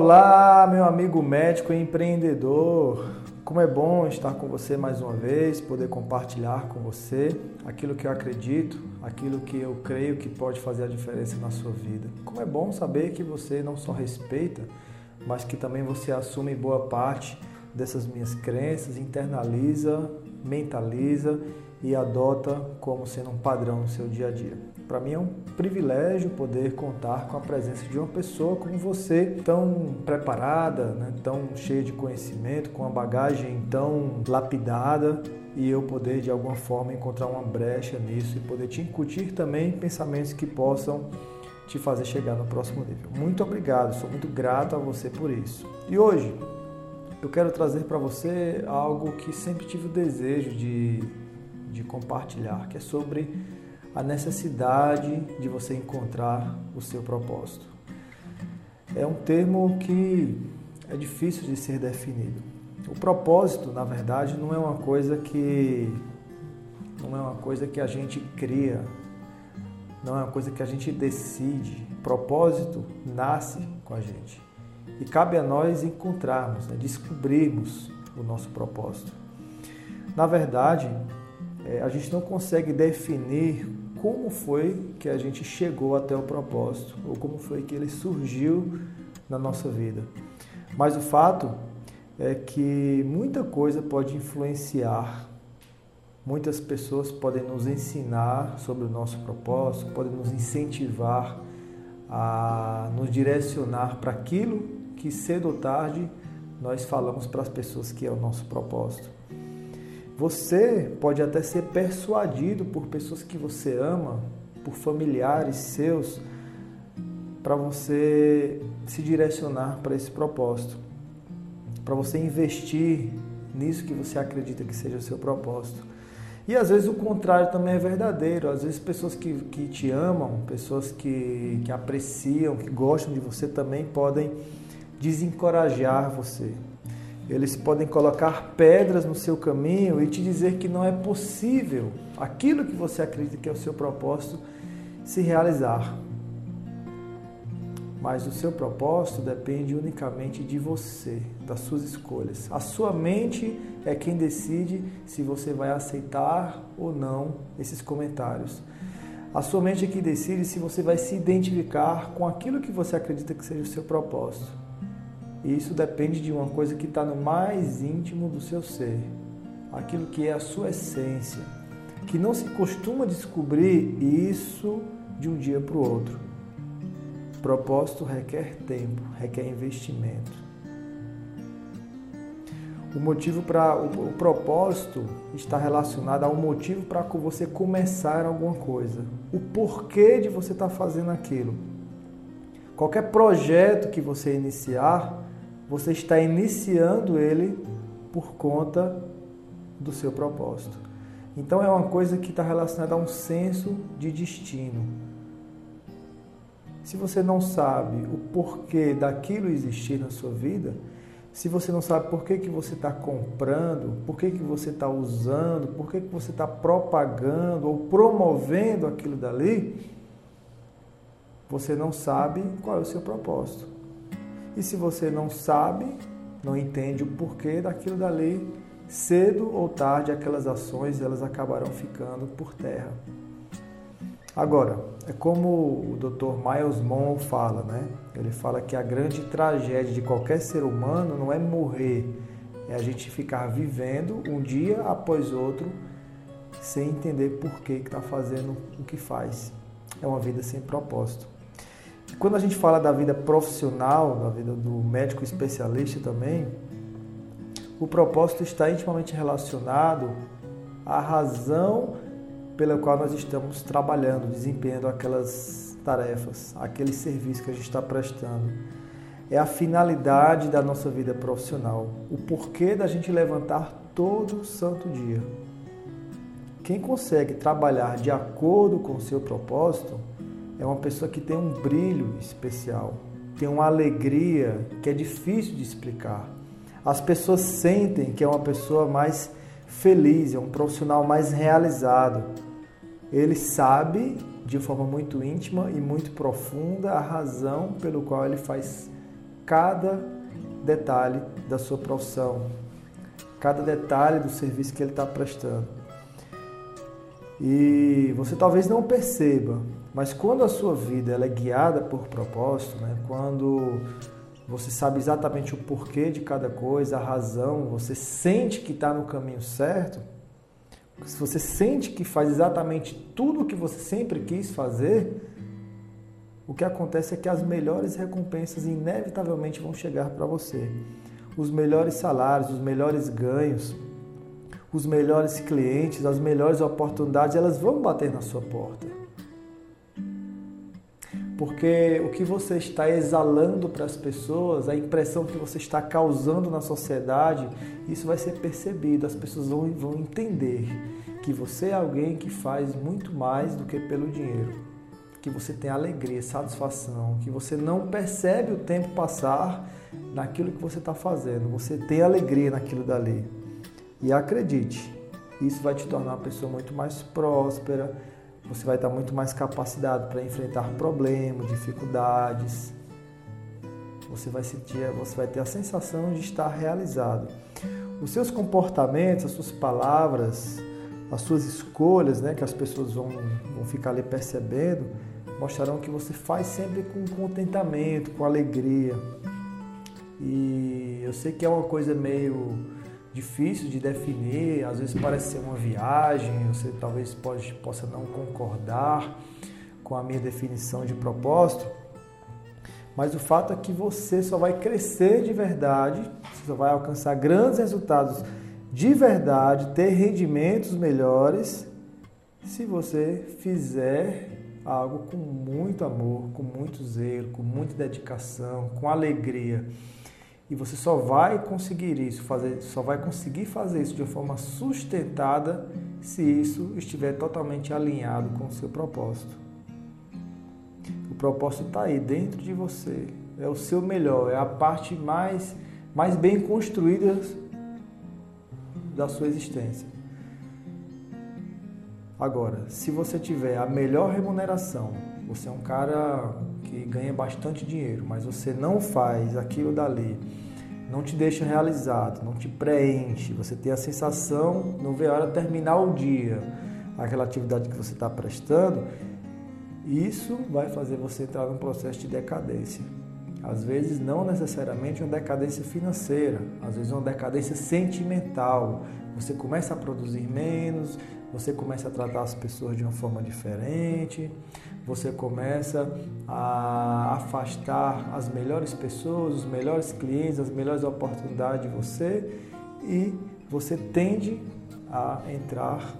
Olá, meu amigo médico e empreendedor. Como é bom estar com você mais uma vez, poder compartilhar com você aquilo que eu acredito, aquilo que eu creio que pode fazer a diferença na sua vida. Como é bom saber que você não só respeita, mas que também você assume boa parte dessas minhas crenças, internaliza, mentaliza e adota como sendo um padrão no seu dia a dia. Para mim é um privilégio poder contar com a presença de uma pessoa como você, tão preparada, né, tão cheia de conhecimento, com uma bagagem tão lapidada e eu poder de alguma forma encontrar uma brecha nisso e poder te incutir também pensamentos que possam te fazer chegar no próximo nível. Muito obrigado, sou muito grato a você por isso. E hoje eu quero trazer para você algo que sempre tive o desejo de, de compartilhar, que é sobre a necessidade de você encontrar o seu propósito. É um termo que é difícil de ser definido. O propósito, na verdade, não é uma coisa que não é uma coisa que a gente cria, não é uma coisa que a gente decide. Propósito nasce com a gente. E cabe a nós encontrarmos, né, descobrirmos o nosso propósito. Na verdade, é, a gente não consegue definir como foi que a gente chegou até o propósito, ou como foi que ele surgiu na nossa vida. Mas o fato é que muita coisa pode influenciar, muitas pessoas podem nos ensinar sobre o nosso propósito, podem nos incentivar a nos direcionar para aquilo que cedo ou tarde nós falamos para as pessoas que é o nosso propósito. Você pode até ser persuadido por pessoas que você ama, por familiares seus, para você se direcionar para esse propósito, para você investir nisso que você acredita que seja o seu propósito. E às vezes o contrário também é verdadeiro. Às vezes pessoas que, que te amam, pessoas que, que apreciam, que gostam de você também podem desencorajar você, eles podem colocar pedras no seu caminho e te dizer que não é possível aquilo que você acredita que é o seu propósito se realizar. Mas o seu propósito depende unicamente de você, das suas escolhas. A sua mente é quem decide se você vai aceitar ou não esses comentários. A sua mente é que decide se você vai se identificar com aquilo que você acredita que seja o seu propósito. E isso depende de uma coisa que está no mais íntimo do seu ser, aquilo que é a sua essência, que não se costuma descobrir isso de um dia para o outro. Propósito requer tempo, requer investimento. O motivo para o, propósito está relacionado ao motivo para você começar alguma coisa, o porquê de você estar tá fazendo aquilo. Qualquer projeto que você iniciar, você está iniciando ele por conta do seu propósito. Então é uma coisa que está relacionada a um senso de destino. Se você não sabe o porquê daquilo existir na sua vida, se você não sabe por que, que você está comprando, por que, que você está usando, por que, que você está propagando ou promovendo aquilo dali, você não sabe qual é o seu propósito. E se você não sabe, não entende o porquê daquilo dali, cedo ou tarde aquelas ações elas acabarão ficando por terra. Agora, é como o Dr. Miles Monroe fala, né? Ele fala que a grande tragédia de qualquer ser humano não é morrer, é a gente ficar vivendo um dia após outro sem entender por que está fazendo o que faz. É uma vida sem propósito. Quando a gente fala da vida profissional, da vida do médico especialista também, o propósito está intimamente relacionado à razão pela qual nós estamos trabalhando, desempenhando aquelas tarefas, aquele serviço que a gente está prestando. É a finalidade da nossa vida profissional, o porquê da gente levantar todo santo dia. Quem consegue trabalhar de acordo com o seu propósito, é uma pessoa que tem um brilho especial, tem uma alegria que é difícil de explicar. As pessoas sentem que é uma pessoa mais feliz, é um profissional mais realizado. Ele sabe de forma muito íntima e muito profunda a razão pelo qual ele faz cada detalhe da sua profissão, cada detalhe do serviço que ele está prestando. E você talvez não perceba, mas quando a sua vida ela é guiada por propósito, né? quando você sabe exatamente o porquê de cada coisa, a razão, você sente que está no caminho certo, se você sente que faz exatamente tudo o que você sempre quis fazer, o que acontece é que as melhores recompensas inevitavelmente vão chegar para você. Os melhores salários, os melhores ganhos, os melhores clientes, as melhores oportunidades, elas vão bater na sua porta. Porque o que você está exalando para as pessoas, a impressão que você está causando na sociedade, isso vai ser percebido, as pessoas vão, vão entender que você é alguém que faz muito mais do que pelo dinheiro. Que você tem alegria, satisfação, que você não percebe o tempo passar naquilo que você está fazendo, você tem alegria naquilo dali. E acredite, isso vai te tornar uma pessoa muito mais próspera, você vai estar muito mais capacitado para enfrentar problemas, dificuldades. Você vai sentir, você vai ter a sensação de estar realizado. Os seus comportamentos, as suas palavras, as suas escolhas, né, que as pessoas vão, vão ficar ali percebendo, mostrarão que você faz sempre com contentamento, com alegria. E eu sei que é uma coisa meio difícil de definir, às vezes parece ser uma viagem, você talvez pode, possa não concordar com a minha definição de propósito, mas o fato é que você só vai crescer de verdade, você só vai alcançar grandes resultados de verdade, ter rendimentos melhores se você fizer algo com muito amor, com muito zelo, com muita dedicação, com alegria. E você só vai conseguir isso, fazer, só vai conseguir fazer isso de uma forma sustentada se isso estiver totalmente alinhado com o seu propósito. O propósito está aí dentro de você, é o seu melhor, é a parte mais, mais bem construída da sua existência. Agora, se você tiver a melhor remuneração, você é um cara que ganha bastante dinheiro, mas você não faz aquilo dali, não te deixa realizado, não te preenche, você tem a sensação, não vê a hora de terminar o dia, aquela atividade que você está prestando, isso vai fazer você entrar num processo de decadência. Às vezes não necessariamente uma decadência financeira, às vezes uma decadência sentimental. Você começa a produzir menos, você começa a tratar as pessoas de uma forma diferente, você começa a afastar as melhores pessoas, os melhores clientes, as melhores oportunidades de você e você tende a entrar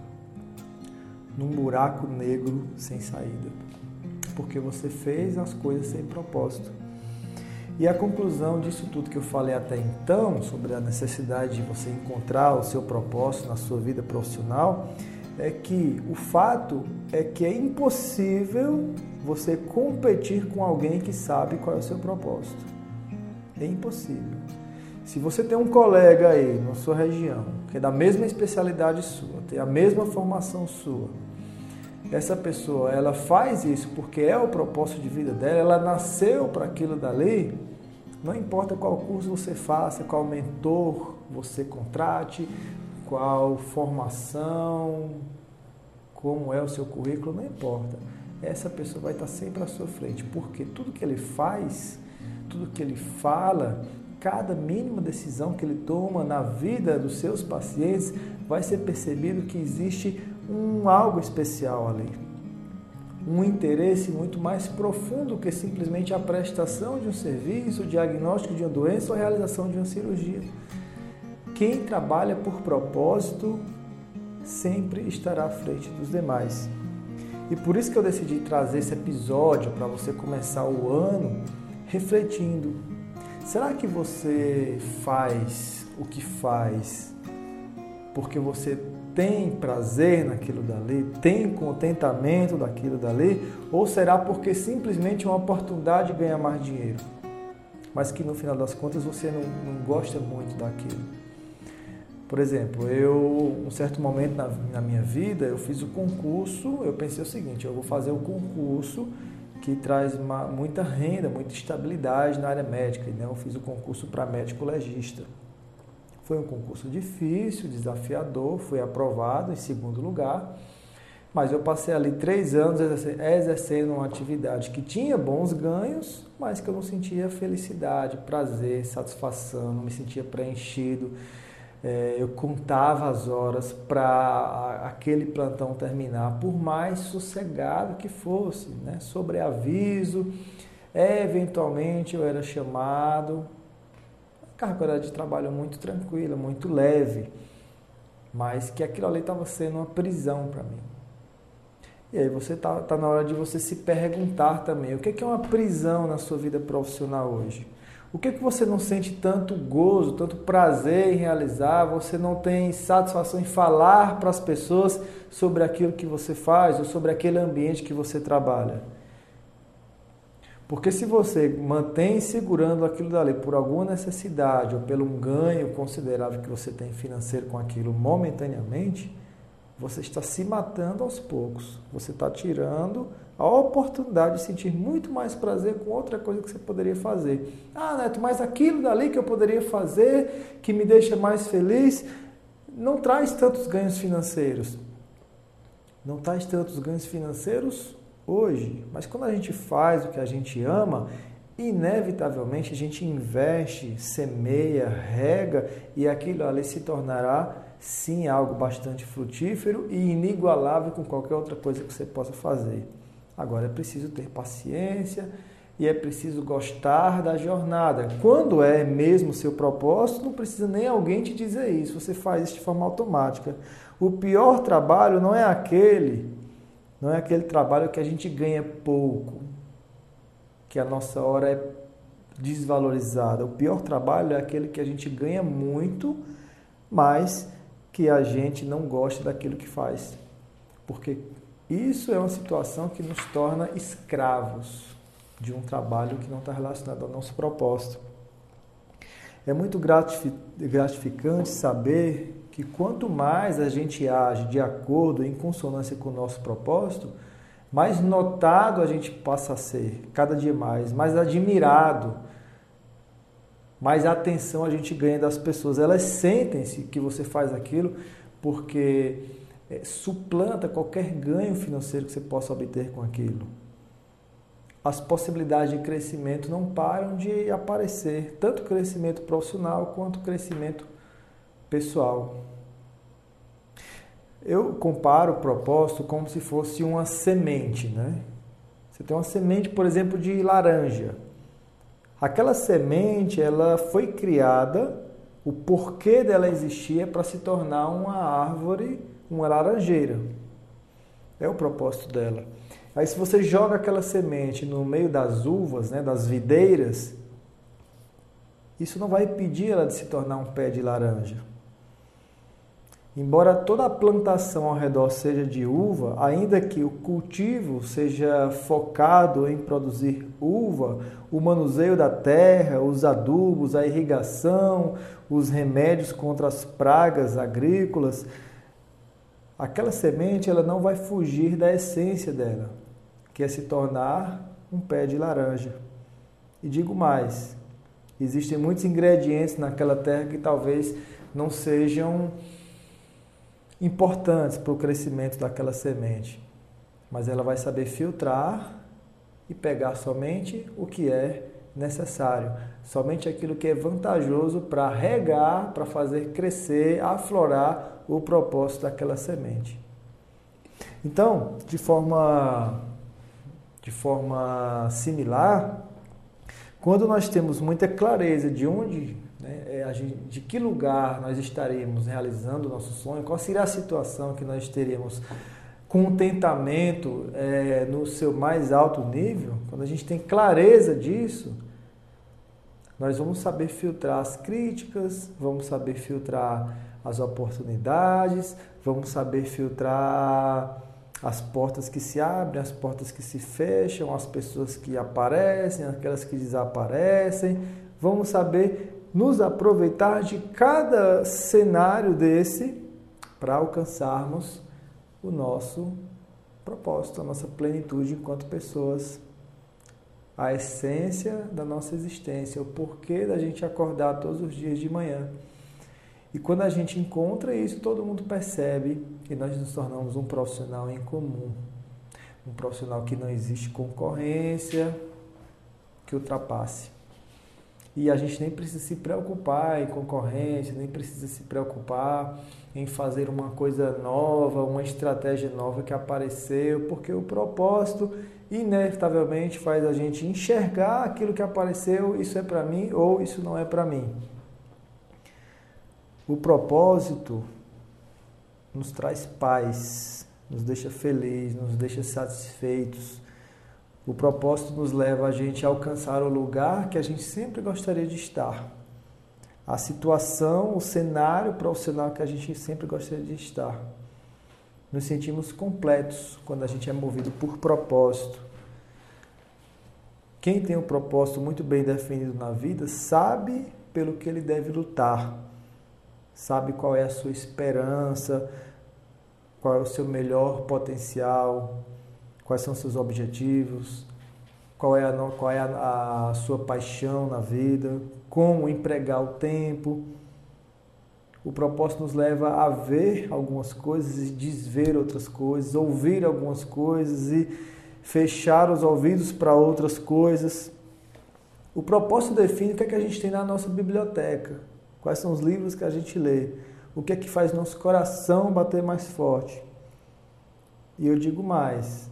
num buraco negro sem saída, porque você fez as coisas sem propósito. E a conclusão disso tudo que eu falei até então, sobre a necessidade de você encontrar o seu propósito na sua vida profissional, é que o fato é que é impossível você competir com alguém que sabe qual é o seu propósito. É impossível. Se você tem um colega aí na sua região, que é da mesma especialidade sua, tem a mesma formação sua, essa pessoa, ela faz isso porque é o propósito de vida dela, ela nasceu para aquilo dali, não importa qual curso você faça, qual mentor você contrate, qual formação, como é o seu currículo, não importa. Essa pessoa vai estar sempre à sua frente, porque tudo que ele faz, tudo que ele fala, cada mínima decisão que ele toma na vida dos seus pacientes, vai ser percebido que existe um algo especial ali. Um interesse muito mais profundo que simplesmente a prestação de um serviço, o diagnóstico de uma doença ou a realização de uma cirurgia. Quem trabalha por propósito sempre estará à frente dos demais. E por isso que eu decidi trazer esse episódio para você começar o ano refletindo. Será que você faz o que faz porque você tem prazer naquilo dali, tem contentamento daquilo dali, ou será porque simplesmente é uma oportunidade de ganhar mais dinheiro, mas que no final das contas você não, não gosta muito daquilo? Por exemplo, eu, um certo momento na, na minha vida, eu fiz o concurso, eu pensei o seguinte, eu vou fazer o concurso que traz uma, muita renda, muita estabilidade na área médica. Né? Eu fiz o concurso para médico legista. Foi um concurso difícil, desafiador, fui aprovado em segundo lugar, mas eu passei ali três anos exercendo uma atividade que tinha bons ganhos, mas que eu não sentia felicidade, prazer, satisfação, não me sentia preenchido. É, eu contava as horas para aquele plantão terminar, por mais sossegado que fosse, né? sobre aviso, eventualmente eu era chamado. Carga de trabalho muito tranquila, muito leve, mas que aquilo ali estava sendo uma prisão para mim. E aí você está tá na hora de você se perguntar também, o que é uma prisão na sua vida profissional hoje? O que, que você não sente tanto gozo, tanto prazer em realizar? Você não tem satisfação em falar para as pessoas sobre aquilo que você faz ou sobre aquele ambiente que você trabalha? Porque se você mantém segurando aquilo dali por alguma necessidade ou pelo um ganho considerável que você tem financeiro com aquilo momentaneamente, você está se matando aos poucos. Você está tirando a oportunidade de sentir muito mais prazer com outra coisa que você poderia fazer. Ah, Neto, mas aquilo dali que eu poderia fazer, que me deixa mais feliz, não traz tantos ganhos financeiros. Não traz tantos ganhos financeiros hoje, mas quando a gente faz o que a gente ama, inevitavelmente a gente investe, semeia, rega e aquilo ali se tornará sim algo bastante frutífero e inigualável com qualquer outra coisa que você possa fazer. Agora é preciso ter paciência e é preciso gostar da jornada. Quando é mesmo seu propósito, não precisa nem alguém te dizer isso, você faz isso de forma automática. O pior trabalho não é aquele, não é aquele trabalho que a gente ganha pouco, que a nossa hora é desvalorizada. O pior trabalho é aquele que a gente ganha muito, mas que a gente não gosta daquilo que faz. Porque isso é uma situação que nos torna escravos de um trabalho que não está relacionado ao nosso propósito. É muito gratificante saber que quanto mais a gente age de acordo, em consonância com o nosso propósito, mais notado a gente passa a ser, cada dia mais, mais admirado, mais atenção a gente ganha das pessoas. Elas sentem-se que você faz aquilo porque é, suplanta qualquer ganho financeiro que você possa obter com aquilo. As possibilidades de crescimento não param de aparecer, tanto crescimento profissional quanto crescimento pessoal. Eu comparo o propósito como se fosse uma semente, né? Você tem uma semente, por exemplo, de laranja. Aquela semente, ela foi criada, o porquê dela existir é para se tornar uma árvore uma laranjeira. É o propósito dela. Aí se você joga aquela semente no meio das uvas, né, das videiras, isso não vai impedir ela de se tornar um pé de laranja. Embora toda a plantação ao redor seja de uva, ainda que o cultivo seja focado em produzir uva, o manuseio da terra, os adubos, a irrigação, os remédios contra as pragas agrícolas, aquela semente ela não vai fugir da essência dela, que é se tornar um pé de laranja. E digo mais, existem muitos ingredientes naquela terra que talvez não sejam importantes para o crescimento daquela semente, mas ela vai saber filtrar e pegar somente o que é necessário, somente aquilo que é vantajoso para regar, para fazer crescer, aflorar o propósito daquela semente. Então, de forma de forma similar, quando nós temos muita clareza de onde, é, de que lugar nós estaremos realizando o nosso sonho, qual seria a situação que nós teríamos contentamento é, no seu mais alto nível, quando a gente tem clareza disso, nós vamos saber filtrar as críticas, vamos saber filtrar as oportunidades, vamos saber filtrar as portas que se abrem, as portas que se fecham, as pessoas que aparecem, aquelas que desaparecem. Vamos saber nos aproveitar de cada cenário desse para alcançarmos o nosso propósito, a nossa plenitude enquanto pessoas a essência da nossa existência, o porquê da gente acordar todos os dias de manhã. E quando a gente encontra isso, todo mundo percebe que nós nos tornamos um profissional em comum. Um profissional que não existe concorrência que ultrapasse. E a gente nem precisa se preocupar em concorrência, nem precisa se preocupar em fazer uma coisa nova, uma estratégia nova que apareceu, porque o propósito inevitavelmente faz a gente enxergar aquilo que apareceu, isso é para mim ou isso não é para mim. O propósito nos traz paz, nos deixa felizes, nos deixa satisfeitos. O propósito nos leva a gente a alcançar o lugar que a gente sempre gostaria de estar. A situação, o cenário profissional que a gente sempre gostaria de estar. Nos sentimos completos quando a gente é movido por propósito. Quem tem um propósito muito bem definido na vida sabe pelo que ele deve lutar, sabe qual é a sua esperança, qual é o seu melhor potencial, quais são seus objetivos, qual é, a, qual é a, a sua paixão na vida, como empregar o tempo. O propósito nos leva a ver algumas coisas e desver outras coisas, ouvir algumas coisas e fechar os ouvidos para outras coisas. O propósito define o que, é que a gente tem na nossa biblioteca, quais são os livros que a gente lê, o que é que faz nosso coração bater mais forte. E eu digo mais: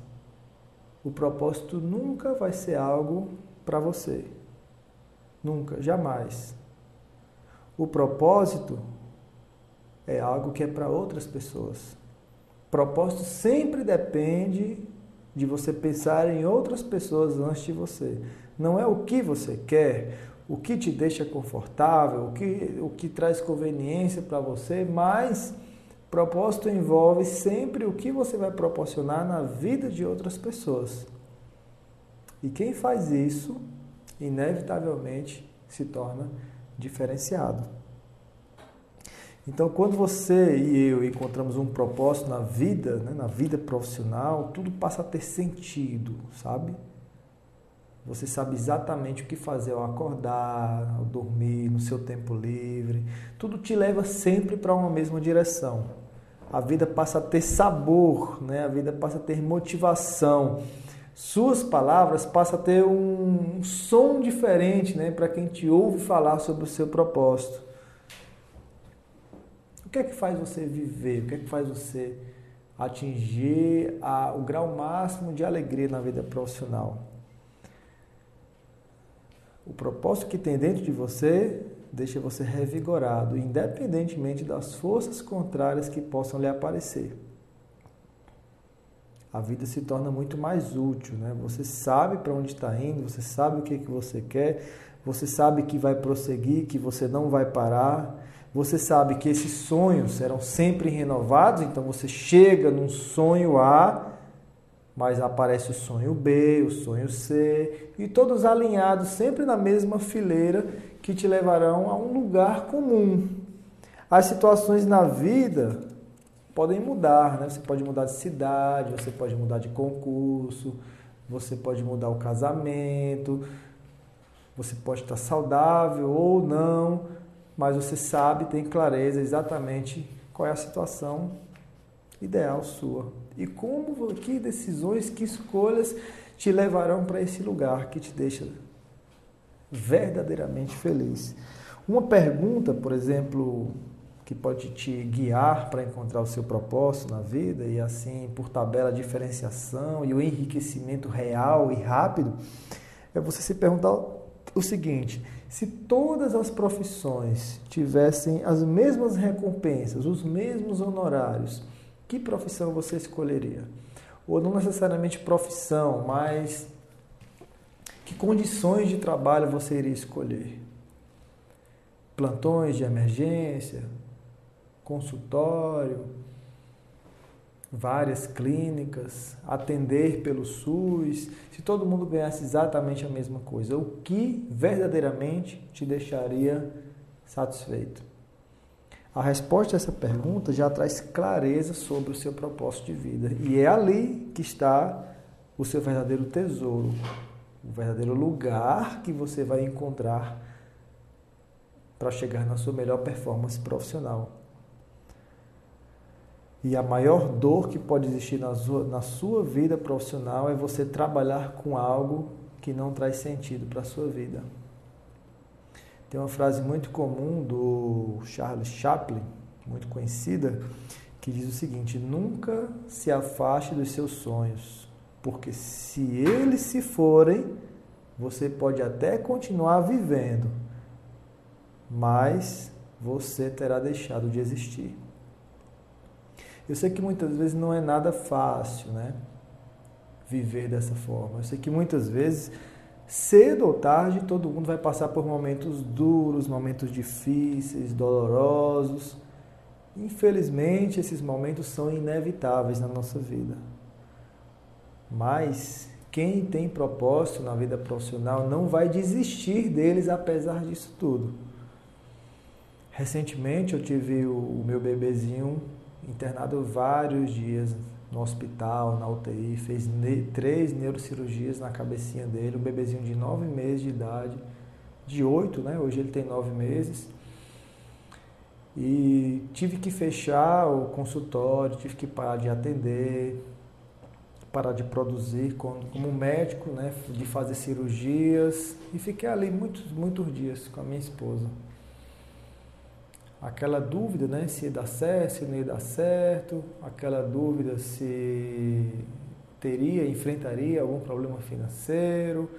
o propósito nunca vai ser algo para você. Nunca, jamais. O propósito é algo que é para outras pessoas. Propósito sempre depende de você pensar em outras pessoas antes de você. Não é o que você quer, o que te deixa confortável, o que, o que traz conveniência para você, mas Propósito envolve sempre o que você vai proporcionar na vida de outras pessoas. E quem faz isso, inevitavelmente, se torna diferenciado. Então, quando você e eu encontramos um propósito na vida, né, na vida profissional, tudo passa a ter sentido, sabe? Você sabe exatamente o que fazer ao acordar, ao dormir, no seu tempo livre. Tudo te leva sempre para uma mesma direção. A vida passa a ter sabor, né? a vida passa a ter motivação. Suas palavras passam a ter um, som diferente né? para quem te ouve falar sobre o seu propósito. O que é que faz você viver? O que é que faz você atingir a, o grau máximo de alegria na vida profissional? O propósito que tem dentro de você deixa você revigorado, independentemente das forças contrárias que possam lhe aparecer. A vida se torna muito mais útil, né? Você sabe para onde está indo, você sabe o que, que você quer, você sabe que vai prosseguir, que você não vai parar, você sabe que esses sonhos serão sempre renovados, então você chega num sonho A mas aparece o sonho B, o sonho C, e todos alinhados sempre na mesma fileira que te levarão a um lugar comum. As situações na vida podem mudar, né? Você pode mudar de cidade, você pode mudar de concurso, você pode mudar o casamento, você pode estar saudável ou não, mas você sabe, tem clareza exatamente qual é a situação ideal sua. E como, que decisões, que escolhas te levarão para esse lugar que te deixa verdadeiramente feliz. Uma pergunta, por exemplo, que pode te guiar para encontrar o seu propósito na vida e assim, por tabela, a diferenciação e o enriquecimento real e rápido, é você se perguntar o seguinte: se todas as profissões tivessem as mesmas recompensas, os mesmos honorários, que profissão você escolheria? Ou não necessariamente profissão, mas que condições de trabalho você iria escolher? Plantões de emergência, consultório, várias clínicas, atender pelo SUS, se todo mundo ganhasse exatamente a mesma coisa, o que verdadeiramente te deixaria satisfeito? A resposta a essa pergunta já traz clareza sobre o seu propósito de vida. E é ali que está o seu verdadeiro tesouro. o verdadeiro lugar que você vai encontrar para chegar na sua melhor performance profissional. E a maior dor que pode existir na sua, na sua vida profissional é você trabalhar com algo que não traz sentido para a sua vida. Tem uma frase muito comum do Charles Chaplin, muito conhecida, que diz o seguinte: nunca se afaste dos seus sonhos, porque se eles se forem, você pode até continuar vivendo, mas você terá deixado de existir. Eu sei que muitas vezes não é nada fácil, né? Viver dessa forma. Eu sei que muitas vezes, cedo ou tarde, todo mundo vai passar por momentos duros, momentos difíceis, dolorosos. Infelizmente, esses momentos são inevitáveis na nossa vida. Mas quem tem propósito na vida profissional não vai desistir deles apesar disso tudo. Recentemente eu tive o meu bebezinho internado vários dias no hospital, na UTI, fez ne três neurocirurgias na cabecinha dele, um bebezinho de nove meses de idade, de oito, né? Hoje ele tem nove meses. E tive que fechar o consultório, tive que parar de atender, parar de produzir como, como médico, né? De fazer cirurgias. E fiquei ali muitos, muitos dias com a minha esposa aquela dúvida, né, se ia dar certo, se não ia dar certo, aquela dúvida se teria, enfrentaria algum problema financeiro,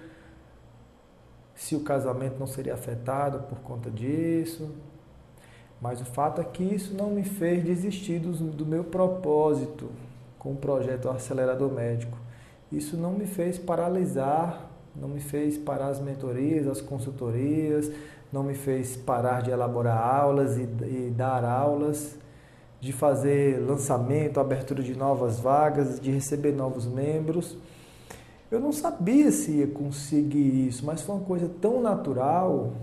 se o casamento não seria afetado por conta disso. Mas o fato é que isso não me fez desistir do, do meu propósito com o projeto Acelerador Médico. Isso não me fez paralisar, não me fez parar as mentorias, as consultorias, não me fez parar de elaborar aulas e, e dar aulas, de fazer lançamento, abertura de novas vagas, de receber novos membros. Eu não sabia se ia conseguir isso, mas foi uma coisa tão natural.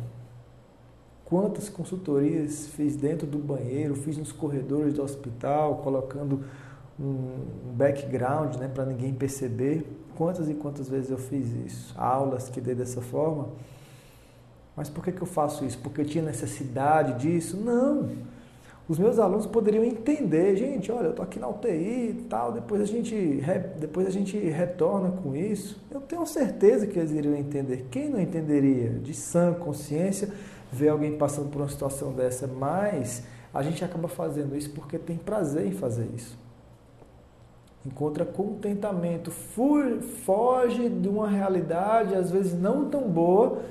Quantas consultorias fiz dentro do banheiro, fiz nos corredores do hospital, colocando um background né, para ninguém perceber. Quantas e quantas vezes eu fiz isso? Aulas que dei dessa forma. Mas por que, que eu faço isso? Porque eu tinha necessidade disso? Não. Os meus alunos poderiam entender, gente, olha, eu estou aqui na UTI e tal, depois a, gente, depois a gente retorna com isso. Eu tenho certeza que eles iriam entender. Quem não entenderia? De sã consciência, ver alguém passando por uma situação dessa, mas a gente acaba fazendo isso porque tem prazer em fazer isso. Encontra contentamento, foge de uma realidade, às vezes não tão boa,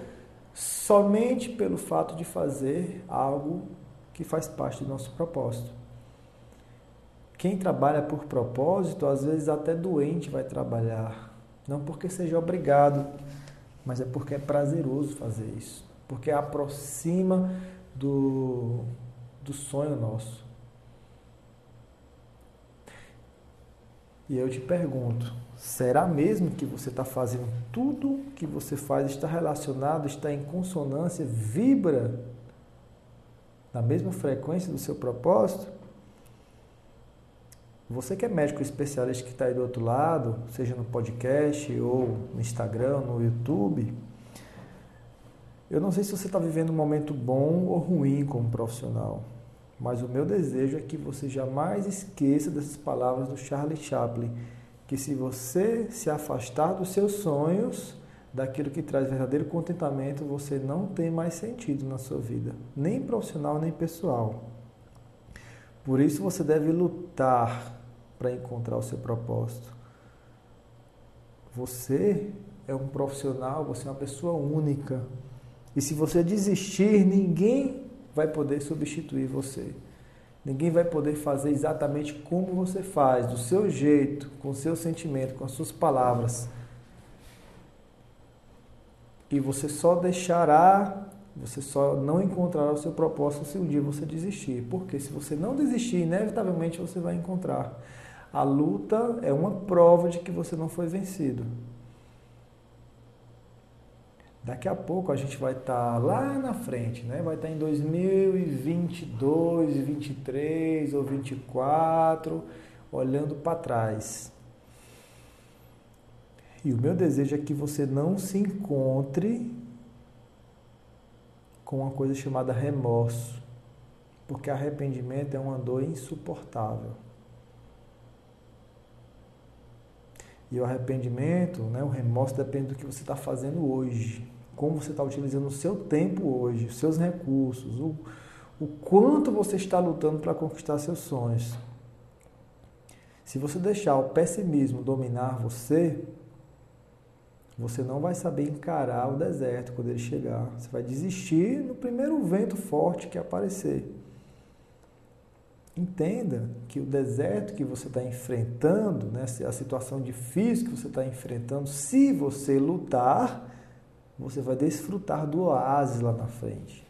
somente pelo fato de fazer algo que faz parte do nosso propósito. Quem trabalha por propósito, às vezes até doente vai trabalhar, não porque seja obrigado, mas é porque é prazeroso fazer isso, porque aproxima do, do sonho nosso. E eu te pergunto, Será mesmo que você está fazendo tudo que você faz está relacionado, está em consonância, vibra na mesma frequência do seu propósito? Você que é médico especialista que está aí do outro lado, seja no podcast ou no Instagram, no YouTube, eu não sei se você está vivendo um momento bom ou ruim como profissional, mas o meu desejo é que você jamais esqueça dessas palavras do Charlie Chaplin que se você se afastar dos seus sonhos, daquilo que traz verdadeiro contentamento, você não tem mais sentido na sua vida, nem profissional nem pessoal. Por isso você deve lutar para encontrar o seu propósito. Você é um profissional, você é uma pessoa única. E se você desistir, ninguém vai poder substituir você. Ninguém vai poder fazer exatamente como você faz, do seu jeito, com o seu sentimento, com as suas palavras. E você só deixará, você só não encontrará o seu propósito se um dia você desistir. Porque se você não desistir, inevitavelmente você vai encontrar. A luta é uma prova de que você não foi vencido. Daqui a pouco a gente vai estar tá lá na frente, né? Vai estar tá em 2022, 2023 ou 2024, olhando para trás. E o meu desejo é que você não se encontre com uma coisa chamada remorso, porque arrependimento é uma dor insuportável. E o arrependimento, né, o remorso depende do que você está fazendo hoje, como você está utilizando o seu tempo hoje, os seus recursos, o, o quanto você está lutando para conquistar seus sonhos. Se você deixar o pessimismo dominar você, você não vai saber encarar o deserto quando ele chegar. Você vai desistir no primeiro vento forte que aparecer. Entenda que o deserto que você está enfrentando, né, a situação difícil que você está enfrentando, se você lutar, você vai desfrutar do oásis lá na frente.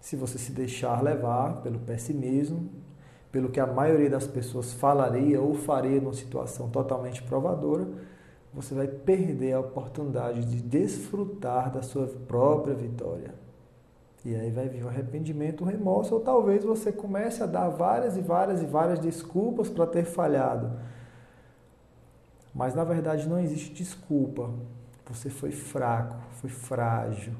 Se você se deixar levar pelo pessimismo, pelo que a maioria das pessoas falaria ou faria numa situação totalmente provadora, você vai perder a oportunidade de desfrutar da sua própria vitória. E aí vai vir o arrependimento, o remorso, ou talvez você comece a dar várias e várias e várias desculpas para ter falhado. Mas na verdade não existe desculpa. Você foi fraco, foi frágil.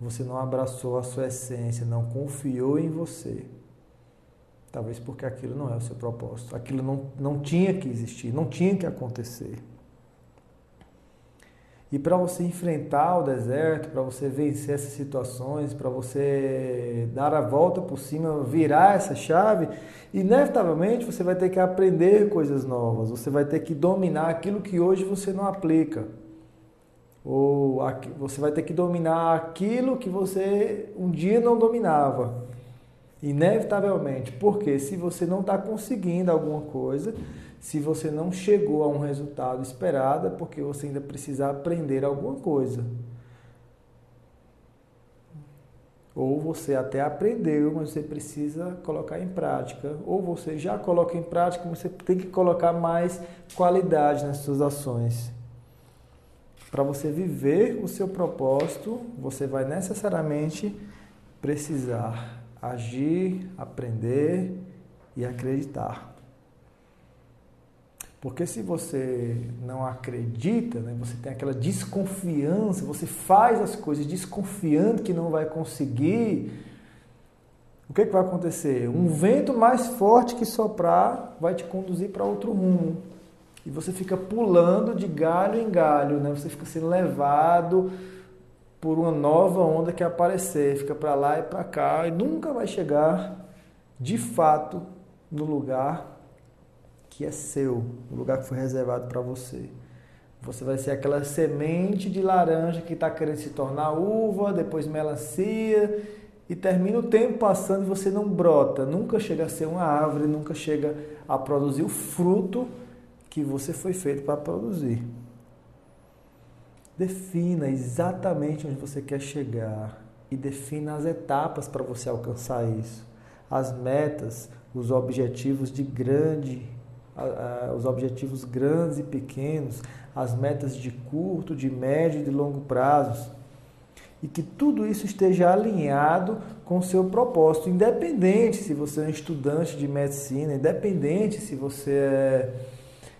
Você não abraçou a sua essência, não confiou em você. Talvez porque aquilo não é o seu propósito. Aquilo não, não tinha que existir, não tinha que acontecer. E para você enfrentar o deserto, para você vencer essas situações, para você dar a volta por cima, virar essa chave, inevitavelmente você vai ter que aprender coisas novas, você vai ter que dominar aquilo que hoje você não aplica. Ou você vai ter que dominar aquilo que você um dia não dominava. Inevitavelmente. Porque se você não está conseguindo alguma coisa, se você não chegou a um resultado esperado, é porque você ainda precisa aprender alguma coisa. Ou você até aprendeu, mas você precisa colocar em prática. Ou você já coloca em prática, mas você tem que colocar mais qualidade nas suas ações. Para você viver o seu propósito, você vai necessariamente precisar agir, aprender e acreditar. Porque se você não acredita, né, você tem aquela desconfiança, você faz as coisas desconfiando que não vai conseguir, o que, que vai acontecer? Um vento mais forte que soprar vai te conduzir para outro rumo. E você fica pulando de galho em galho, né? você fica sendo levado por uma nova onda que aparecer, fica para lá e para cá e nunca vai chegar de fato no lugar que é seu, o lugar que foi reservado para você. Você vai ser aquela semente de laranja que está querendo se tornar uva, depois melancia, e termina o tempo passando e você não brota, nunca chega a ser uma árvore, nunca chega a produzir o fruto que você foi feito para produzir. Defina exatamente onde você quer chegar e defina as etapas para você alcançar isso. As metas, os objetivos de grande os objetivos grandes e pequenos, as metas de curto, de médio e de longo prazos. E que tudo isso esteja alinhado com o seu propósito, independente se você é um estudante de medicina, independente se você é,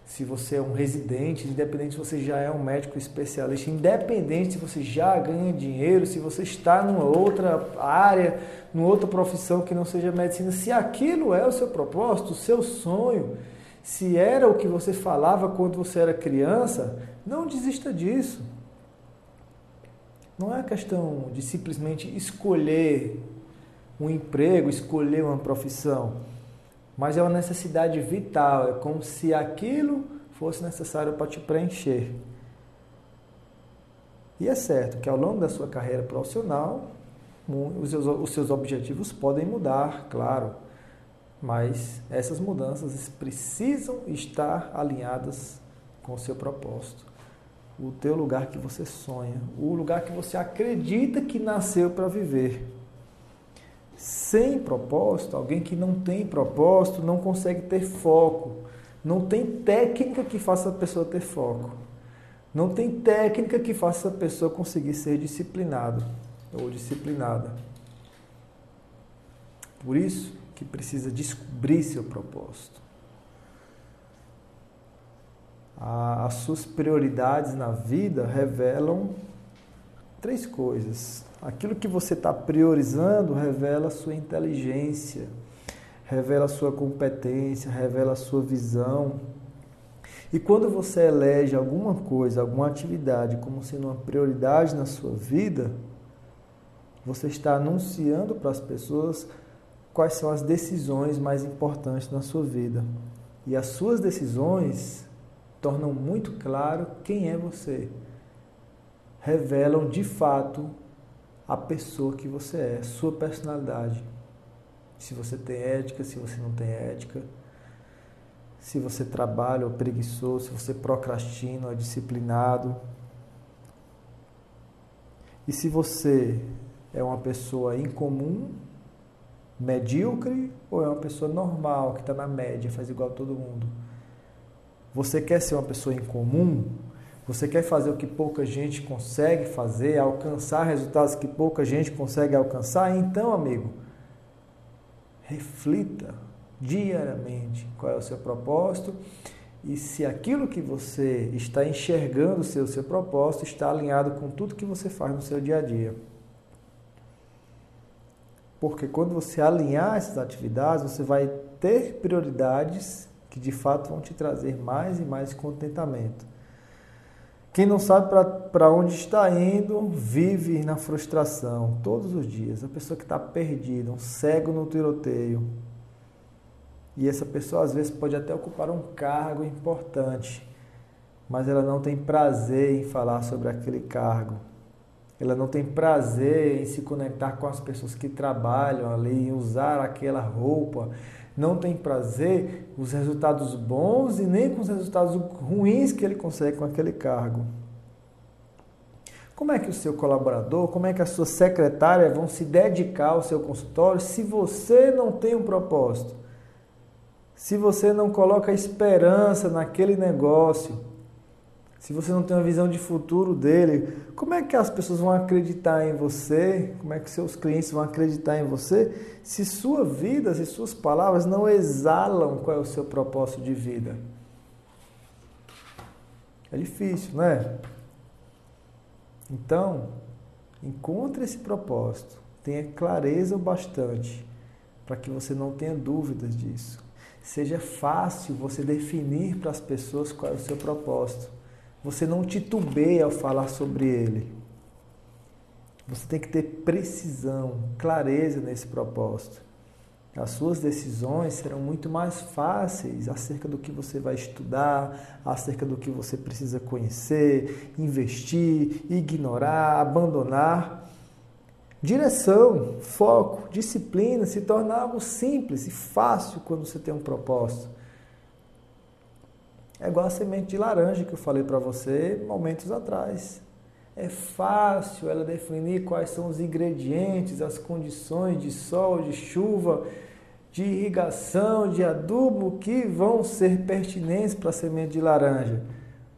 se você é um residente, independente se você já é um médico especialista, independente se você já ganha dinheiro, se você está numa outra área, numa outra profissão que não seja medicina, se aquilo é o seu propósito, o seu sonho, se era o que você falava quando você era criança, não desista disso. Não é questão de simplesmente escolher um emprego, escolher uma profissão, mas é uma necessidade vital, é como se aquilo fosse necessário para te preencher. E é certo que ao longo da sua carreira profissional, os seus, os seus objetivos podem mudar, claro. Mas essas mudanças precisam estar alinhadas com o seu propósito. O teu lugar que você sonha, o lugar que você acredita que nasceu para viver. Sem propósito, alguém que não tem propósito não consegue ter foco. Não tem técnica que faça a pessoa ter foco. Não tem técnica que faça a pessoa conseguir ser disciplinado ou disciplinada. Por isso, que precisa descobrir seu propósito. as suas prioridades na vida revelam três coisas. Aquilo que você está priorizando revela a sua inteligência, revela a sua competência, revela a sua visão. E quando você elege alguma coisa, alguma atividade como sendo uma prioridade na sua vida, você está anunciando para as pessoas quais são as decisões mais importantes na sua vida. E as suas decisões tornam muito claro quem é você. Revelam de fato a pessoa que você é, sua personalidade. Se você tem ética, se você não tem ética. Se você trabalha ou preguiçoso, se você procrastina ou é disciplinado. E se você é uma pessoa incomum, medíocre, ou é uma pessoa normal, que está na média, faz igual a todo mundo. Você quer ser uma pessoa incomum? Você quer fazer o que pouca gente consegue fazer, alcançar resultados que pouca gente consegue alcançar? Então, amigo, reflita diariamente qual é o seu propósito e se aquilo que você está enxergando ser o seu propósito está alinhado com tudo que você faz no seu dia a dia. Porque quando você alinhar essas atividades, você vai ter prioridades que de fato vão te trazer mais e mais contentamento. Quem não sabe para onde está indo, vive na frustração todos os dias. A pessoa que está perdida, um cego no tiroteio. E essa pessoa às vezes pode até ocupar um cargo importante, mas ela não tem prazer em falar sobre aquele cargo. Ela não tem prazer em se conectar com as pessoas que trabalham ali, em usar aquela roupa não tem prazer os resultados bons e nem com os resultados ruins que ele consegue com aquele cargo. Como é que o seu colaborador, como é que a sua secretária vão se dedicar ao seu consultório se você não tem um propósito? Se você não coloca esperança naquele negócio? Se você não tem uma visão de futuro dele, como é que as pessoas vão acreditar em você? Como é que seus clientes vão acreditar em você se sua vida, se suas palavras não exalam qual é o seu propósito de vida? É difícil, né? Então, encontre esse propósito, tenha clareza o bastante para que você não tenha dúvidas disso. Seja fácil você definir para as pessoas qual é o seu propósito. Você não titubeia ao falar sobre ele. Você tem que ter precisão, clareza nesse propósito. As suas decisões serão muito mais fáceis acerca do que você vai estudar, acerca do que você precisa conhecer, investir, ignorar, abandonar. Direção, foco, disciplina se torna algo simples e fácil quando você tem um propósito. É igual a semente de laranja que eu falei para você momentos atrás. É fácil ela definir quais são os ingredientes, as condições de sol, de chuva, de irrigação, de adubo que vão ser pertinentes para a semente de laranja.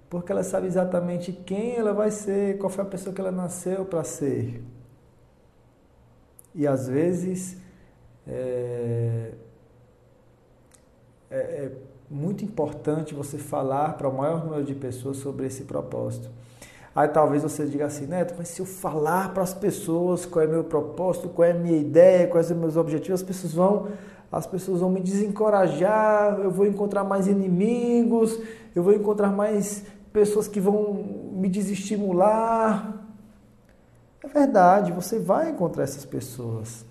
Porque ela sabe exatamente quem ela vai ser, qual foi a pessoa que ela nasceu para ser. E às vezes é, é, é muito importante você falar para o maior número de pessoas sobre esse propósito. Aí talvez você diga assim, Neto, mas se eu falar para as pessoas qual é meu propósito, qual é a minha ideia, quais são meus objetivos, as pessoas vão, as pessoas vão me desencorajar, eu vou encontrar mais inimigos, eu vou encontrar mais pessoas que vão me desestimular. É verdade, você vai encontrar essas pessoas.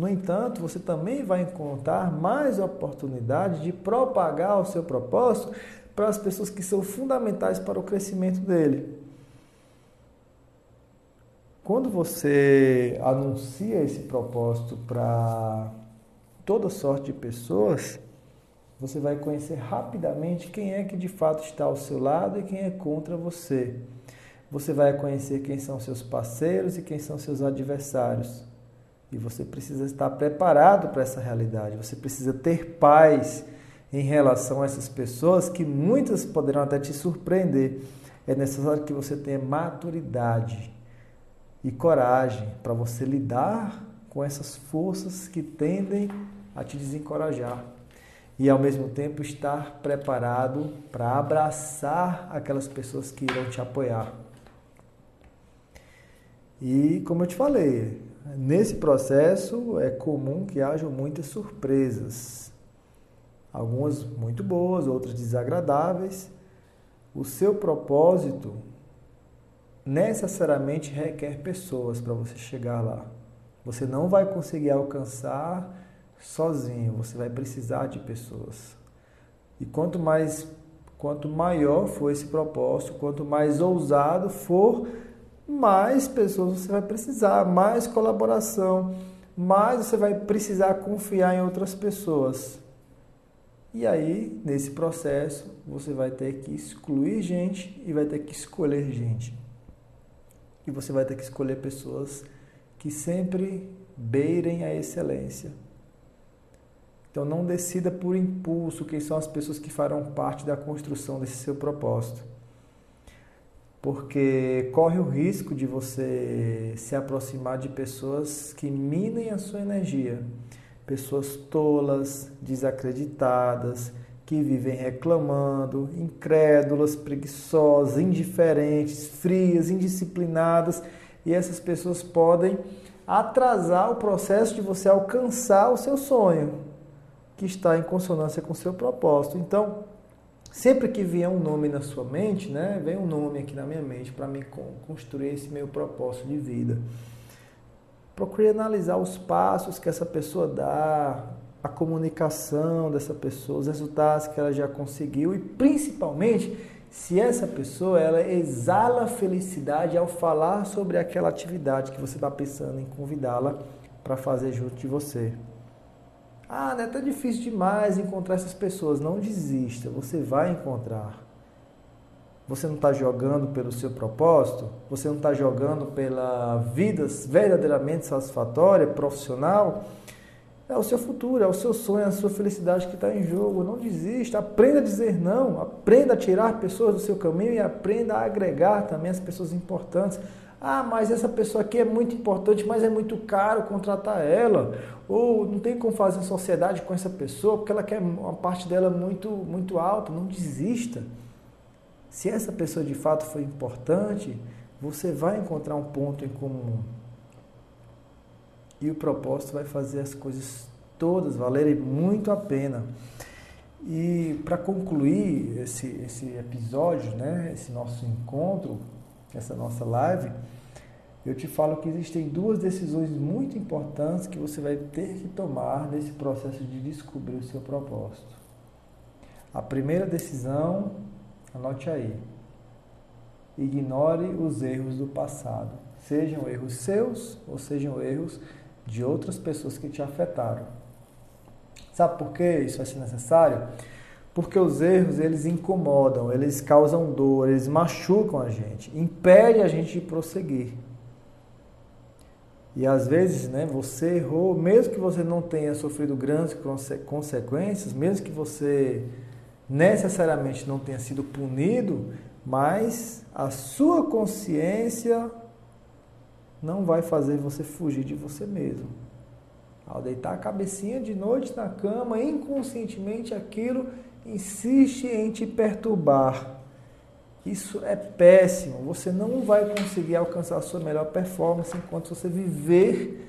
No entanto, você também vai encontrar mais oportunidade de propagar o seu propósito para as pessoas que são fundamentais para o crescimento dele. Quando você anuncia esse propósito para toda sorte de pessoas, você vai conhecer rapidamente quem é que de fato está ao seu lado e quem é contra você. Você vai conhecer quem são seus parceiros e quem são seus adversários. E você precisa estar preparado para essa realidade. Você precisa ter paz em relação a essas pessoas que muitas poderão até te surpreender. É necessário que você tenha maturidade e coragem para você lidar com essas forças que tendem a te desencorajar. e ao mesmo tempo estar preparado para abraçar aquelas pessoas que irão te apoiar. E como eu te falei, nesse processo é comum que hajam muitas surpresas. Algumas muito boas, outras desagradáveis. O seu propósito necessariamente requer pessoas para você chegar lá. Você não vai conseguir alcançar sozinho, você vai precisar de pessoas. E quanto mais quanto maior for esse propósito, quanto mais ousado for, mais pessoas você vai precisar, mais colaboração, mais você vai precisar confiar em outras pessoas. E aí, nesse processo, você vai ter que excluir gente e vai ter que escolher gente. E você vai ter que escolher pessoas que sempre beirem a excelência. Então não decida por impulso quem são as pessoas que farão parte da construção desse seu propósito. Porque corre o risco de você se aproximar de pessoas que minem a sua energia. Pessoas tolas, desacreditadas, que vivem reclamando, incrédulas, preguiçosas, indiferentes, frias, indisciplinadas, e essas pessoas podem atrasar o processo de você alcançar o seu sonho que está em consonância com o seu propósito. Então, sempre que vier um nome na sua mente, né, vem um nome aqui na minha mente para me construir esse meu propósito de vida. Procure analisar os passos que essa pessoa dá, a comunicação dessa pessoa, os resultados que ela já conseguiu e principalmente se essa pessoa ela exala felicidade ao falar sobre aquela atividade que você está pensando em convidá-la para fazer junto de você. Ah, né, tá difícil demais encontrar essas pessoas. Não desista, você vai encontrar. Você não está jogando pelo seu propósito? Você não está jogando pela vida verdadeiramente satisfatória, profissional? É o seu futuro, é o seu sonho, é a sua felicidade que está em jogo. Não desista, aprenda a dizer não, aprenda a tirar pessoas do seu caminho e aprenda a agregar também as pessoas importantes. Ah, mas essa pessoa aqui é muito importante, mas é muito caro contratar ela. Ou não tem como fazer sociedade com essa pessoa porque ela quer uma parte dela muito, muito alta. Não desista. Se essa pessoa de fato foi importante, você vai encontrar um ponto em comum. E o propósito vai fazer as coisas todas valerem muito a pena. E para concluir esse, esse episódio, né, esse nosso encontro, essa nossa live, eu te falo que existem duas decisões muito importantes que você vai ter que tomar nesse processo de descobrir o seu propósito. A primeira decisão, anote aí. Ignore os erros do passado, sejam erros seus ou sejam erros de outras pessoas que te afetaram. Sabe por que isso vai ser necessário? Porque os erros, eles incomodam, eles causam dor, eles machucam a gente, impede a gente de prosseguir. E às vezes, né, você errou, mesmo que você não tenha sofrido grandes consequências, mesmo que você necessariamente não tenha sido punido, mas a sua consciência não vai fazer você fugir de você mesmo. Ao deitar a cabecinha de noite na cama, inconscientemente aquilo insiste em te perturbar. Isso é péssimo. Você não vai conseguir alcançar a sua melhor performance enquanto você viver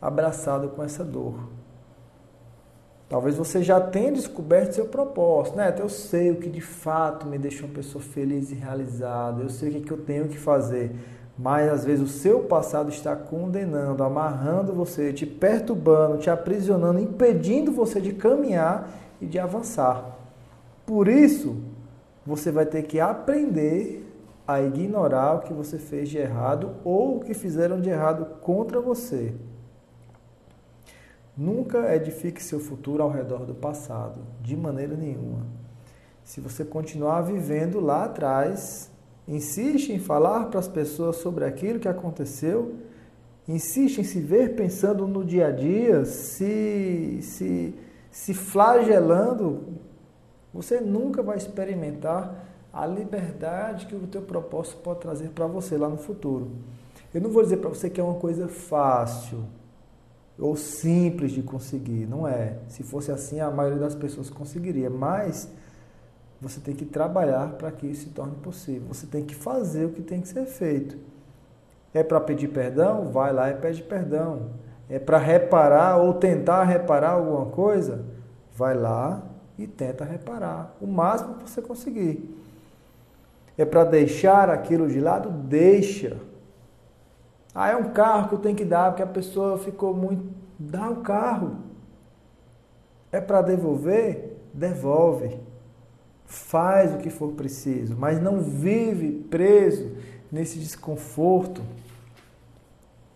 abraçado com essa dor. Talvez você já tenha descoberto seu propósito, né? Eu sei o que de fato me deixa uma pessoa feliz e realizada, eu sei o que eu tenho que fazer, mas às vezes o seu passado está condenando, amarrando você, te perturbando, te aprisionando, impedindo você de caminhar e de avançar. Por isso, você vai ter que aprender a ignorar o que você fez de errado ou o que fizeram de errado contra você. Nunca edifique seu futuro ao redor do passado, de maneira nenhuma. Se você continuar vivendo lá atrás, insiste em falar para as pessoas sobre aquilo que aconteceu, insiste em se ver pensando no dia a dia, se, se, se flagelando você nunca vai experimentar a liberdade que o teu propósito pode trazer para você lá no futuro. Eu não vou dizer para você que é uma coisa fácil. ou simples de conseguir. Não é. Se fosse assim, a maioria das pessoas conseguiria. Mas você tem que trabalhar para que isso se torne possível. Você tem que fazer o que tem que ser feito. É para pedir perdão? Vai lá e pede perdão. É para reparar ou tentar reparar alguma coisa? Vai lá e tenta reparar o máximo que você conseguir. É para deixar aquilo de lado? Deixa. Ah, é um carro que eu tenho que dar porque a pessoa ficou muito. Dá o carro. É para devolver? Devolve. Faz o que for preciso, mas não vive preso nesse desconforto.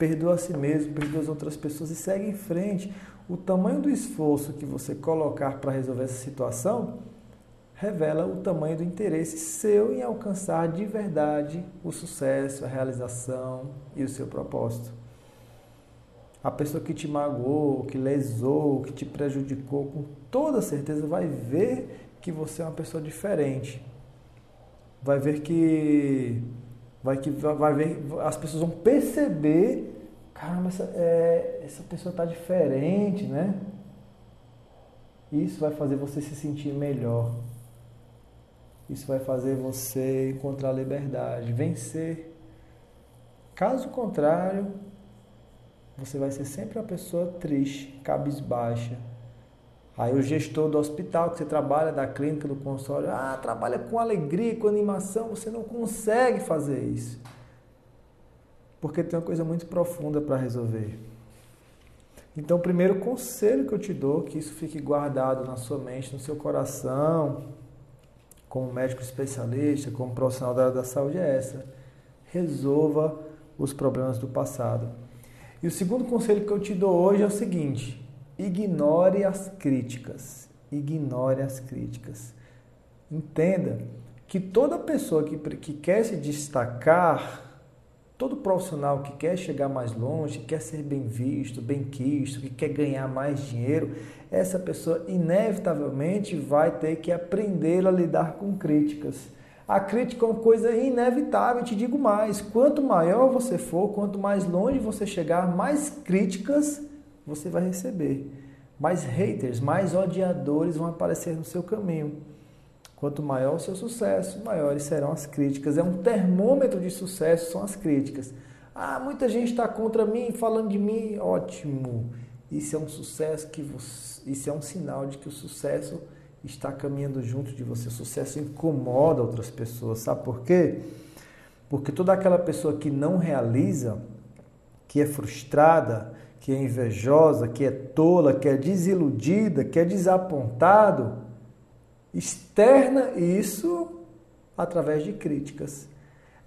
Perdoa a si mesmo, perdoa as outras pessoas e segue em frente. O tamanho do esforço que você colocar para resolver essa situação revela o tamanho do interesse seu em alcançar de verdade o sucesso, a realização e o seu propósito. A pessoa que te magoou, que lesou, que te prejudicou, com toda certeza vai ver que você é uma pessoa diferente. Vai ver que vai que vai ver as pessoas vão perceber, caramba, essa, é, essa pessoa está diferente, né? Isso vai fazer você se sentir melhor. Isso vai fazer você encontrar liberdade, vencer. Caso contrário, você vai ser sempre uma pessoa triste, cabisbaixa. Aí o gestor do hospital que você trabalha, da clínica, do consultório, ah, trabalha com alegria, com animação, você não consegue fazer isso. Porque tem uma coisa muito profunda para resolver. Então, o primeiro conselho que eu te dou, que isso fique guardado na sua mente, no seu coração, como médico especialista, como profissional da área da saúde é essa. Resolva os problemas do passado. E o segundo conselho que eu te dou hoje é o seguinte: ignore as críticas. Ignore as críticas. Entenda que toda pessoa que, que quer se destacar Todo profissional que quer chegar mais longe, que quer ser bem visto, bem quisto, que quer ganhar mais dinheiro, essa pessoa inevitavelmente vai ter que aprender a lidar com críticas. A crítica é uma coisa inevitável, te digo mais, quanto maior você for, quanto mais longe você chegar, mais críticas você vai receber. Mais haters, mais odiadores vão aparecer no seu caminho. Quanto maior o seu sucesso, maiores serão as críticas. É um termômetro de sucesso, são as críticas. Ah, muita gente está contra mim, falando de mim. Ótimo. Isso é um sucesso que você, isso é um sinal de que o sucesso está caminhando junto de você. O sucesso incomoda outras pessoas. Sabe por quê? Porque toda aquela pessoa que não realiza, que é frustrada, que é invejosa, que é tola, que é desiludida, que é desapontado, externa isso através de críticas.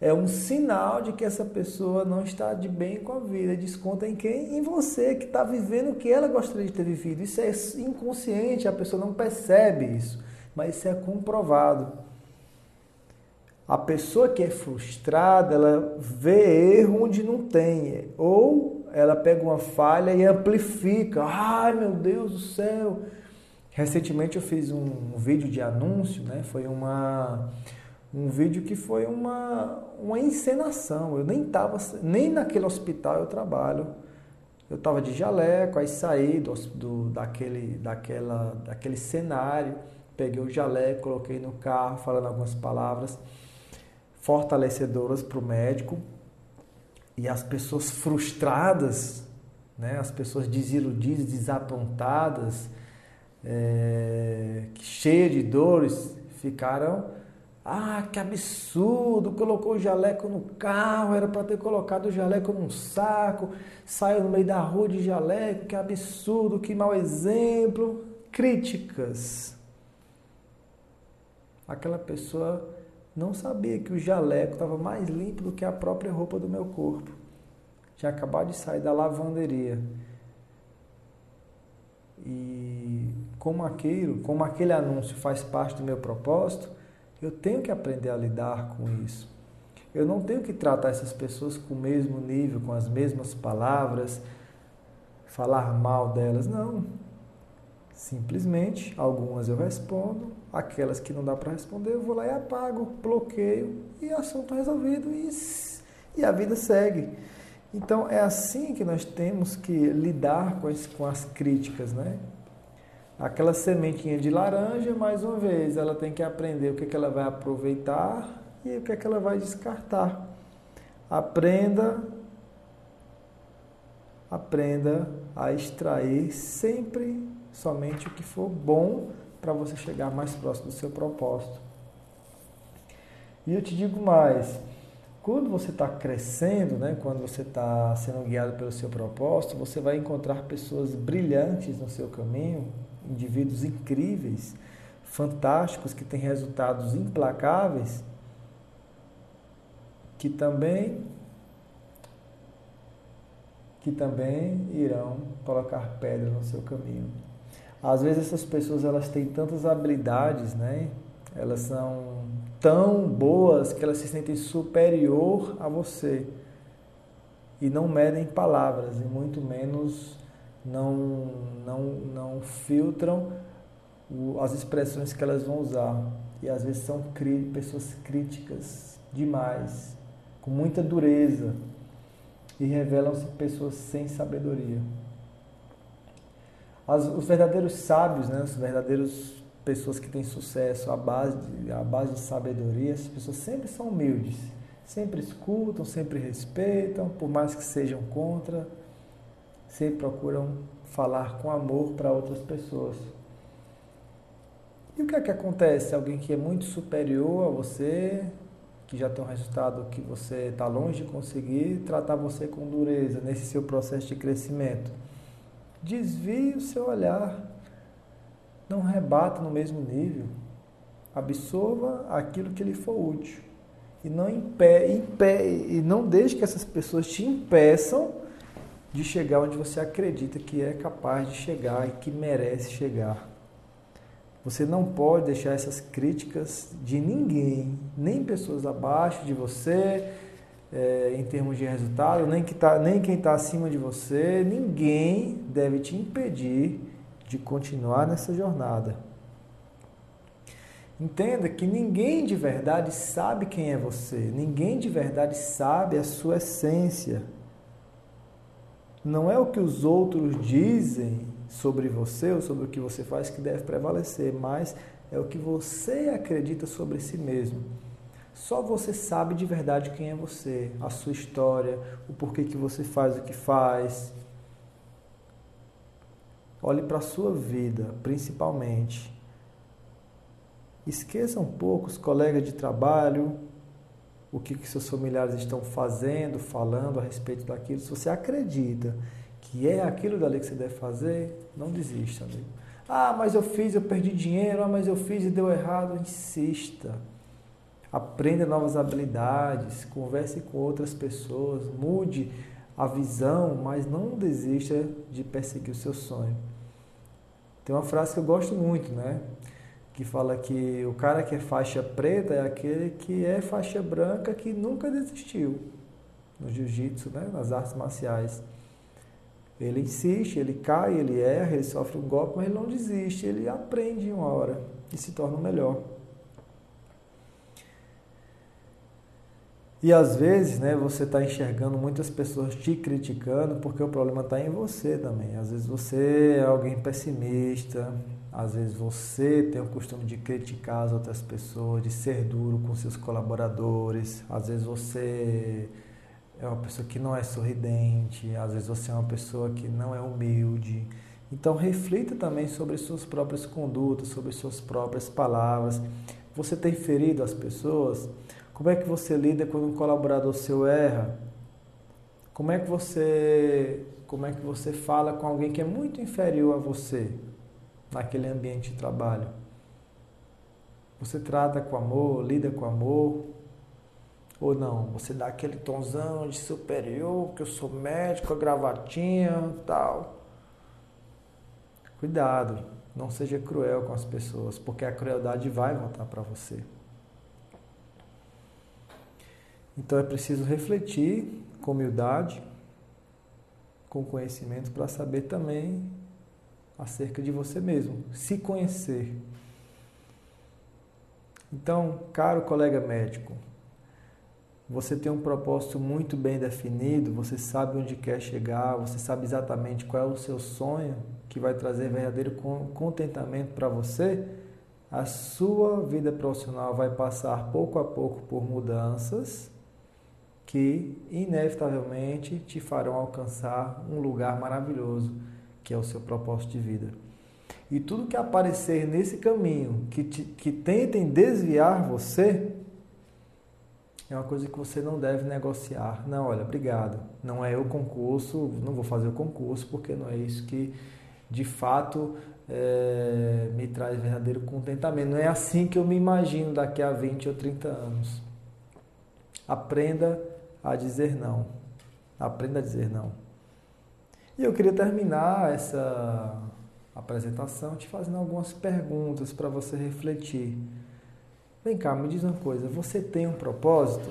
É um sinal de que essa pessoa não está de bem com a vida. Desconta em quem? Em você, que está vivendo o que ela gostaria de ter vivido. Isso é inconsciente, a pessoa não percebe isso, mas isso é comprovado. A pessoa que é frustrada, ela vê erro onde não tem, ou ela pega uma falha e amplifica. Ai, meu Deus do céu, Recentemente eu fiz um, vídeo de anúncio, né? Foi uma um vídeo que foi uma, uma encenação. Eu nem estava nem naquele hospital eu trabalho. Eu estava de jaleco, aí saí do, do, daquele, daquela, daquele cenário, peguei o jaleco, coloquei no carro, falando algumas palavras fortalecedoras para o médico. E as pessoas frustradas, né? as pessoas desiludidas, desapontadas, é, cheia de dores, ficaram. Ah, que absurdo! Colocou o jaleco no carro, era para ter colocado o jaleco num saco, saiu no meio da rua de jaleco, que absurdo, que mau exemplo. Críticas. Aquela pessoa não sabia que o jaleco estava mais limpo do que a própria roupa do meu corpo. Tinha acabado de sair da lavanderia. E como aquilo, como aquele anúncio faz parte do meu propósito, eu tenho que aprender a lidar com isso. Eu não tenho que tratar essas pessoas com o mesmo nível, com as mesmas palavras, falar mal delas, não. Simplesmente, algumas eu respondo, aquelas que não dá para responder, eu vou lá e apago, bloqueio e assunto resolvido e, e a vida segue. Então é assim que nós temos que lidar com, esse, com as críticas, né? Aquela sementinha de laranja, mais uma vez, ela tem que aprender o que, é que ela vai aproveitar e o que, é que ela vai descartar. Aprenda, aprenda a extrair sempre somente o que for bom para você chegar mais próximo do seu propósito. E eu te digo mais, quando você está crescendo, né, quando você está sendo guiado pelo seu propósito, você vai encontrar pessoas brilhantes no seu caminho, indivíduos incríveis, fantásticos, que têm resultados implacáveis, que também que também irão colocar pedra no seu caminho. Às vezes essas pessoas elas têm tantas habilidades, né? Elas são tão boas que elas se sentem superior a você e não medem palavras e muito menos não não não filtram as expressões que elas vão usar e às vezes são pessoas críticas demais, com muita dureza e revelam-se pessoas sem sabedoria. As, os verdadeiros sábios, né, os verdadeiros pessoas que têm sucesso à base de, à base de sabedoria, essas pessoas sempre são humildes, sempre escutam, sempre respeitam, por mais que sejam contra, sempre procuram falar com amor para outras pessoas. E o que é que acontece? Alguém que é muito superior a você, que já tem um resultado que você está longe de conseguir, tratar você com dureza nesse seu processo de crescimento. Desvie o seu olhar, não rebata no mesmo nível. Absorva aquilo que lhe for útil. E não, impe, impe, e não deixe que essas pessoas te impeçam de chegar onde você acredita que é capaz de chegar e que merece chegar. Você não pode deixar essas críticas de ninguém, nem pessoas abaixo de você, é, em termos de resultado, nem, que tá, nem quem está acima de você, ninguém deve te impedir de continuar nessa jornada. Entenda que ninguém de verdade sabe quem é você, ninguém de verdade sabe a sua essência. Não é o que os outros dizem sobre você ou sobre o que você faz que deve prevalecer, mas é o que você acredita sobre si mesmo. Só você sabe de verdade quem é você, a sua história, o porquê que você faz o que faz. Olhe para a sua vida, principalmente. Esqueça um pouco os colegas de trabalho, o que, que seus familiares estão fazendo, falando a respeito daquilo. Se você acredita que é aquilo dali que você deve fazer, não desista, amigo. Ah, mas eu fiz, eu perdi dinheiro, ah, mas eu fiz e deu errado. Insista. Aprenda novas habilidades, converse com outras pessoas, mude a visão, mas não desista de perseguir o seu sonho. Tem uma frase que eu gosto muito, né? Que fala que o cara que é faixa preta é aquele que é faixa branca que nunca desistiu no jiu-jitsu, né? nas artes marciais. Ele insiste, ele cai, ele erra, ele sofre um golpe, mas ele não desiste, ele aprende uma hora e se torna melhor. E às vezes, né, você está enxergando muitas pessoas te criticando porque o problema está em você também. Às vezes você é alguém pessimista, às vezes você tem o costume de criticar as outras pessoas, de ser duro com seus colaboradores, às vezes você é uma pessoa que não é sorridente, às vezes você é uma pessoa que não é humilde. Então reflita também sobre suas próprias condutas, sobre suas próprias palavras. Você tem ferido as pessoas? Como é que você lida quando um colaborador seu erra? Como é que você, como é que você fala com alguém que é muito inferior a você naquele ambiente de trabalho? Você trata com amor, lida com amor? Ou não? Você dá aquele tonzão de superior, que eu sou médico, a gravatinha, tal. Cuidado, não seja cruel com as pessoas, porque a crueldade vai voltar para você. Então é preciso refletir com humildade, com conhecimento, para saber também acerca de você mesmo, se conhecer. Então, caro colega médico, você tem um propósito muito bem definido, você sabe onde quer chegar, você sabe exatamente qual é o seu sonho que vai trazer verdadeiro contentamento para você, a sua vida profissional vai passar pouco a pouco por mudanças que inevitavelmente te farão alcançar um lugar maravilhoso, que é o seu propósito de vida. E tudo que aparecer nesse caminho que, te, que tentem desviar você, é uma coisa que você não deve negociar. Não, olha, obrigado. Não é o concurso, não vou fazer o concurso porque não é isso que de fato é, me traz verdadeiro contentamento. Não é assim que eu me imagino daqui a 20 ou 30 anos. Aprenda a dizer não. Aprenda a dizer não. E eu queria terminar essa apresentação te fazendo algumas perguntas para você refletir. Vem cá, me diz uma coisa: você tem um propósito?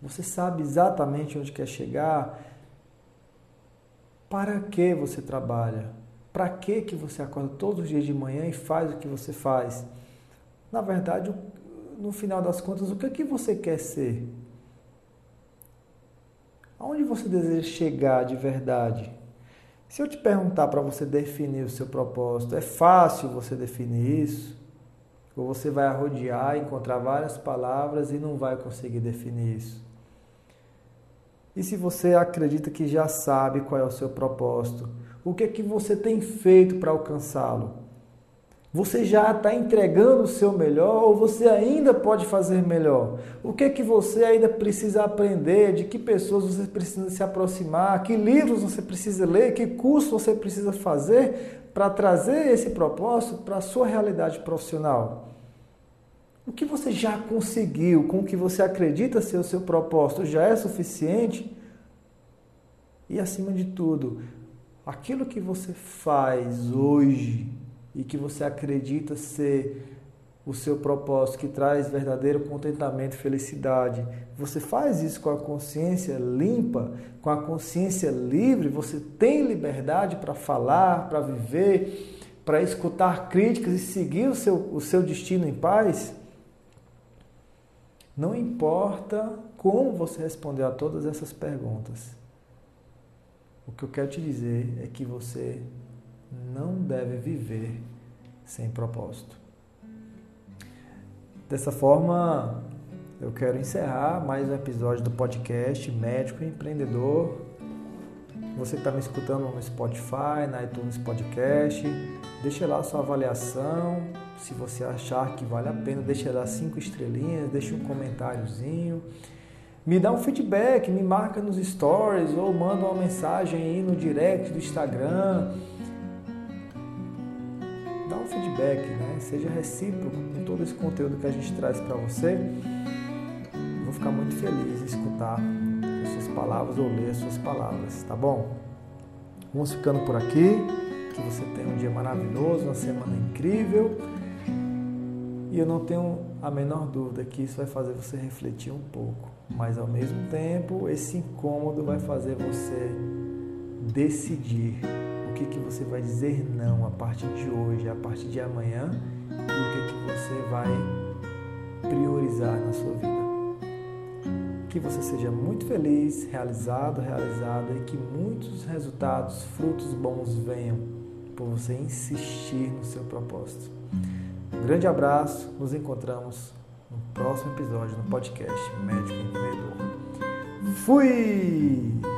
Você sabe exatamente onde quer chegar? Para que você trabalha? Para que que você acorda todos os dias de manhã e faz o que você faz? Na verdade, no final das contas, o que é que você quer ser? Aonde você deseja chegar de verdade? Se eu te perguntar para você definir o seu propósito, é fácil você definir isso? Ou você vai arrodear, encontrar várias palavras e não vai conseguir definir isso? E se você acredita que já sabe qual é o seu propósito, o que é que você tem feito para alcançá-lo? Você já está entregando o seu melhor ou você ainda pode fazer melhor? O que que você ainda precisa aprender? De que pessoas você precisa se aproximar? Que livros você precisa ler? Que curso você precisa fazer para trazer esse propósito para a sua realidade profissional? O que você já conseguiu com o que você acredita ser o seu propósito já é suficiente? E acima de tudo, aquilo que você faz hoje e que você acredita ser o seu propósito que traz verdadeiro contentamento e felicidade, você faz isso com a consciência limpa, com a consciência livre, você tem liberdade para falar, para viver, para escutar críticas e seguir o seu, o seu destino em paz? Não importa como você responder a todas essas perguntas. O que eu quero te dizer é que você não deve viver sem propósito. Dessa forma, eu quero encerrar mais um episódio do podcast Médico e Empreendedor. Você que está me escutando no Spotify, na iTunes Podcast, deixe lá sua avaliação, se você achar que vale a pena, deixa lá cinco estrelinhas, deixa um comentáriozinho. Me dá um feedback, me marca nos stories ou manda uma mensagem aí no direct do Instagram. Dá um feedback, né? Seja recíproco com todo esse conteúdo que a gente traz para você. Eu vou ficar muito feliz em escutar as suas palavras ou ler as suas palavras, tá bom? Vamos ficando por aqui. Que você tenha um dia maravilhoso, uma semana incrível. E eu não tenho a menor dúvida que isso vai fazer você refletir um pouco, mas ao mesmo tempo esse incômodo vai fazer você decidir que, que você vai dizer não a partir de hoje, a partir de amanhã e o que, que você vai priorizar na sua vida. Que você seja muito feliz, realizado, realizada e que muitos resultados, frutos bons venham por você insistir no seu propósito. Um grande abraço, nos encontramos no próximo episódio do podcast Médico Empreendedor. Fui!